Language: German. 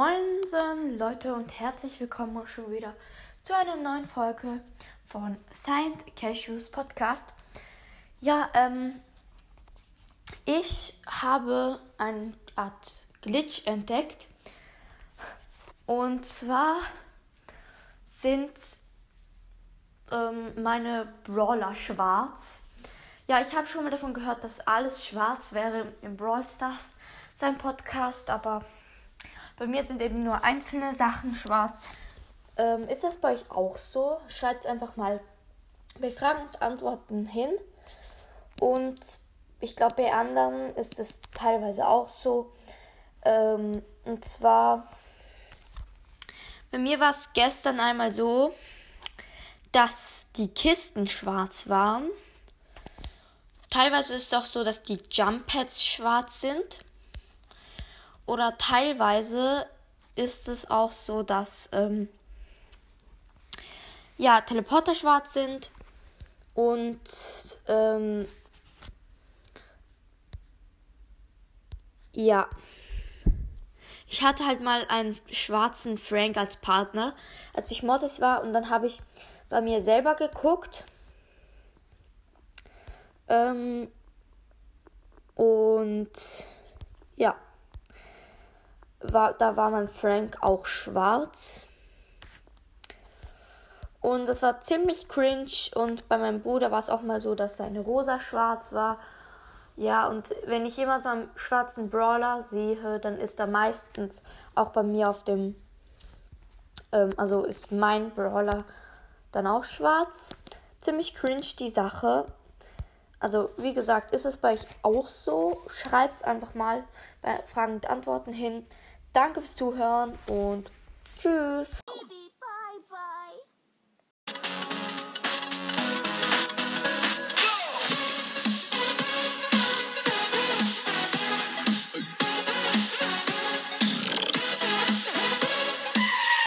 Hallöchen, Leute, und herzlich willkommen schon wieder zu einer neuen Folge von Saint Cashews Podcast. Ja, ähm, ich habe eine Art Glitch entdeckt. Und zwar sind ähm, meine Brawler schwarz. Ja, ich habe schon mal davon gehört, dass alles schwarz wäre im Brawl Stars, sein Podcast, aber bei mir sind eben nur einzelne Sachen schwarz. Ähm, ist das bei euch auch so? Schreibt einfach mal bei Fragen und Antworten hin. Und ich glaube, bei anderen ist es teilweise auch so. Ähm, und zwar, bei mir war es gestern einmal so, dass die Kisten schwarz waren. Teilweise ist es auch so, dass die Jump Pads schwarz sind. Oder teilweise ist es auch so, dass ähm, ja, Teleporter schwarz sind und ähm, ja. Ich hatte halt mal einen schwarzen Frank als Partner, als ich Mortis war und dann habe ich bei mir selber geguckt. Ähm, und ja war, da war mein Frank auch schwarz. Und das war ziemlich cringe. Und bei meinem Bruder war es auch mal so, dass seine rosa schwarz war. Ja, und wenn ich so einen schwarzen Brawler sehe, dann ist er meistens auch bei mir auf dem. Ähm, also ist mein Brawler dann auch schwarz. Ziemlich cringe die Sache. Also, wie gesagt, ist es bei euch auch so? Schreibt es einfach mal bei Fragen und Antworten hin. Danke fürs Zuhören und tschüss.